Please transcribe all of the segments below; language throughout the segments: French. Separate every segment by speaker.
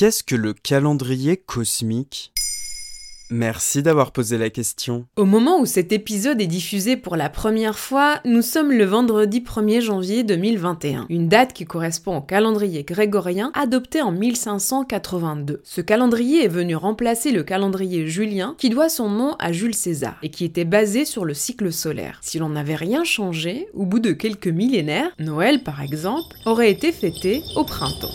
Speaker 1: Qu'est-ce que le calendrier cosmique? Merci d'avoir posé la question.
Speaker 2: Au moment où cet épisode est diffusé pour la première fois, nous sommes le vendredi 1er janvier 2021, une date qui correspond au calendrier grégorien adopté en 1582. Ce calendrier est venu remplacer le calendrier julien qui doit son nom à Jules César et qui était basé sur le cycle solaire. Si l'on n'avait rien changé, au bout de quelques millénaires, Noël par exemple aurait été fêté au printemps.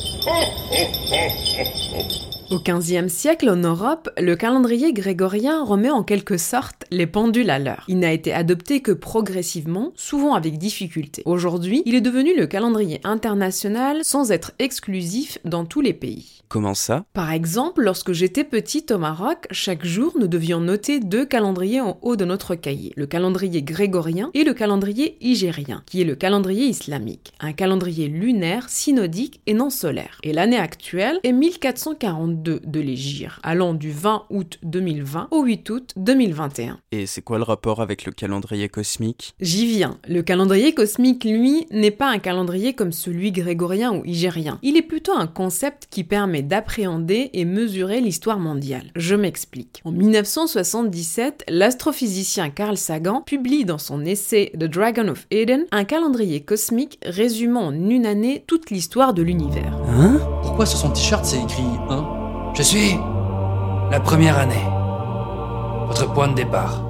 Speaker 2: Au XVe siècle, en Europe, le calendrier grégorien remet en quelque sorte les pendules à l'heure. Il n'a été adopté que progressivement, souvent avec difficulté. Aujourd'hui, il est devenu le calendrier international sans être exclusif dans tous les pays.
Speaker 1: Comment ça?
Speaker 2: Par exemple, lorsque j'étais petite au Maroc, chaque jour nous devions noter deux calendriers en haut de notre cahier, le calendrier grégorien et le calendrier hygérien, qui est le calendrier islamique, un calendrier lunaire, synodique et non solaire. Et l'année actuelle est 1442 de l'Égir, allant du 20 août 2020 au 8 août 2021.
Speaker 1: Et c'est quoi le rapport avec le calendrier cosmique?
Speaker 2: J'y viens. Le calendrier cosmique, lui, n'est pas un calendrier comme celui grégorien ou hygérien. Il est plutôt un concept qui permet d'appréhender et mesurer l'histoire mondiale. Je m'explique. En 1977, l'astrophysicien Carl Sagan publie dans son essai The Dragon of Eden un calendrier cosmique résumant en une année toute l'histoire de l'univers.
Speaker 1: Hein?
Speaker 3: Pourquoi sur son t-shirt c'est écrit 1 Je suis la première année. Votre point de départ.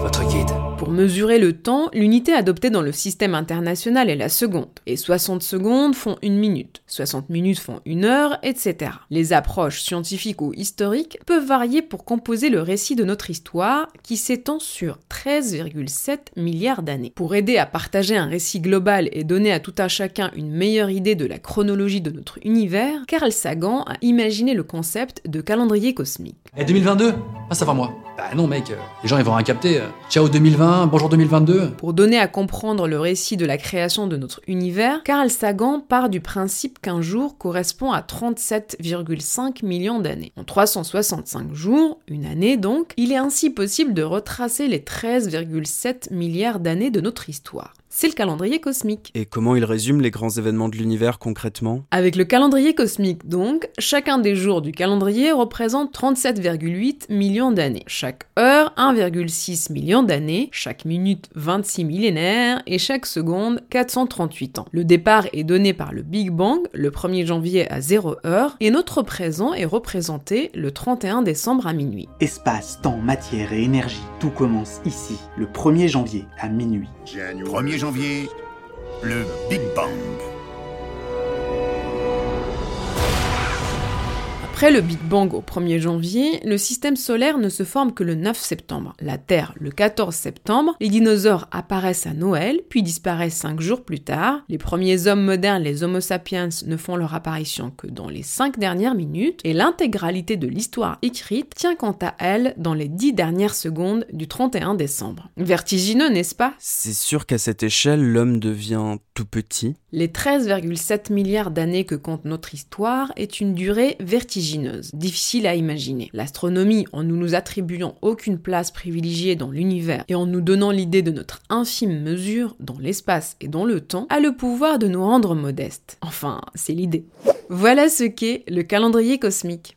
Speaker 3: Votre guide.
Speaker 2: Pour mesurer le temps, l'unité adoptée dans le système international est la seconde, et 60 secondes font une minute, 60 minutes font une heure, etc. Les approches scientifiques ou historiques peuvent varier pour composer le récit de notre histoire, qui s'étend sur 13,7 milliards d'années. Pour aider à partager un récit global et donner à tout un chacun une meilleure idée de la chronologie de notre univers, Carl Sagan a imaginé le concept de calendrier cosmique.
Speaker 3: Et 2022 Ah, ça va moi. Bah non, mec, euh, les gens ils vont rien capter. euh. Ciao 2020, bonjour 2022.
Speaker 2: Pour donner à comprendre le récit de la création de notre univers, Carl Sagan part du principe qu'un jour correspond à 37,5 millions d'années. En 365 jours, une année donc, il est ainsi possible de retracer les 13,7 milliards d'années de notre histoire. C'est le calendrier cosmique.
Speaker 1: Et comment il résume les grands événements de l'univers concrètement?
Speaker 2: Avec le calendrier cosmique donc, chacun des jours du calendrier représente 37,8 millions d'années. Chaque heure, 1,6 million d'années, chaque minute, 26 millénaires, et chaque seconde, 438 ans. Le départ est donné par le Big Bang, le 1er janvier à 0 heure, et notre présent est représenté le 31 décembre à minuit.
Speaker 4: Espace, temps, matière et énergie, tout commence ici, le 1er janvier à minuit.
Speaker 5: 1er le Big Bang.
Speaker 2: Après le Big Bang au 1er janvier, le système solaire ne se forme que le 9 septembre, la Terre le 14 septembre, les dinosaures apparaissent à Noël, puis disparaissent 5 jours plus tard, les premiers hommes modernes, les Homo sapiens, ne font leur apparition que dans les 5 dernières minutes, et l'intégralité de l'histoire écrite tient quant à elle dans les 10 dernières secondes du 31 décembre. Vertigineux, n'est-ce pas?
Speaker 1: C'est sûr qu'à cette échelle, l'homme devient tout petit.
Speaker 2: Les 13,7 milliards d'années que compte notre histoire est une durée vertigineuse, difficile à imaginer. L'astronomie, en nous nous attribuant aucune place privilégiée dans l'univers et en nous donnant l'idée de notre infime mesure dans l'espace et dans le temps, a le pouvoir de nous rendre modestes. Enfin, c'est l'idée. Voilà ce qu'est le calendrier cosmique.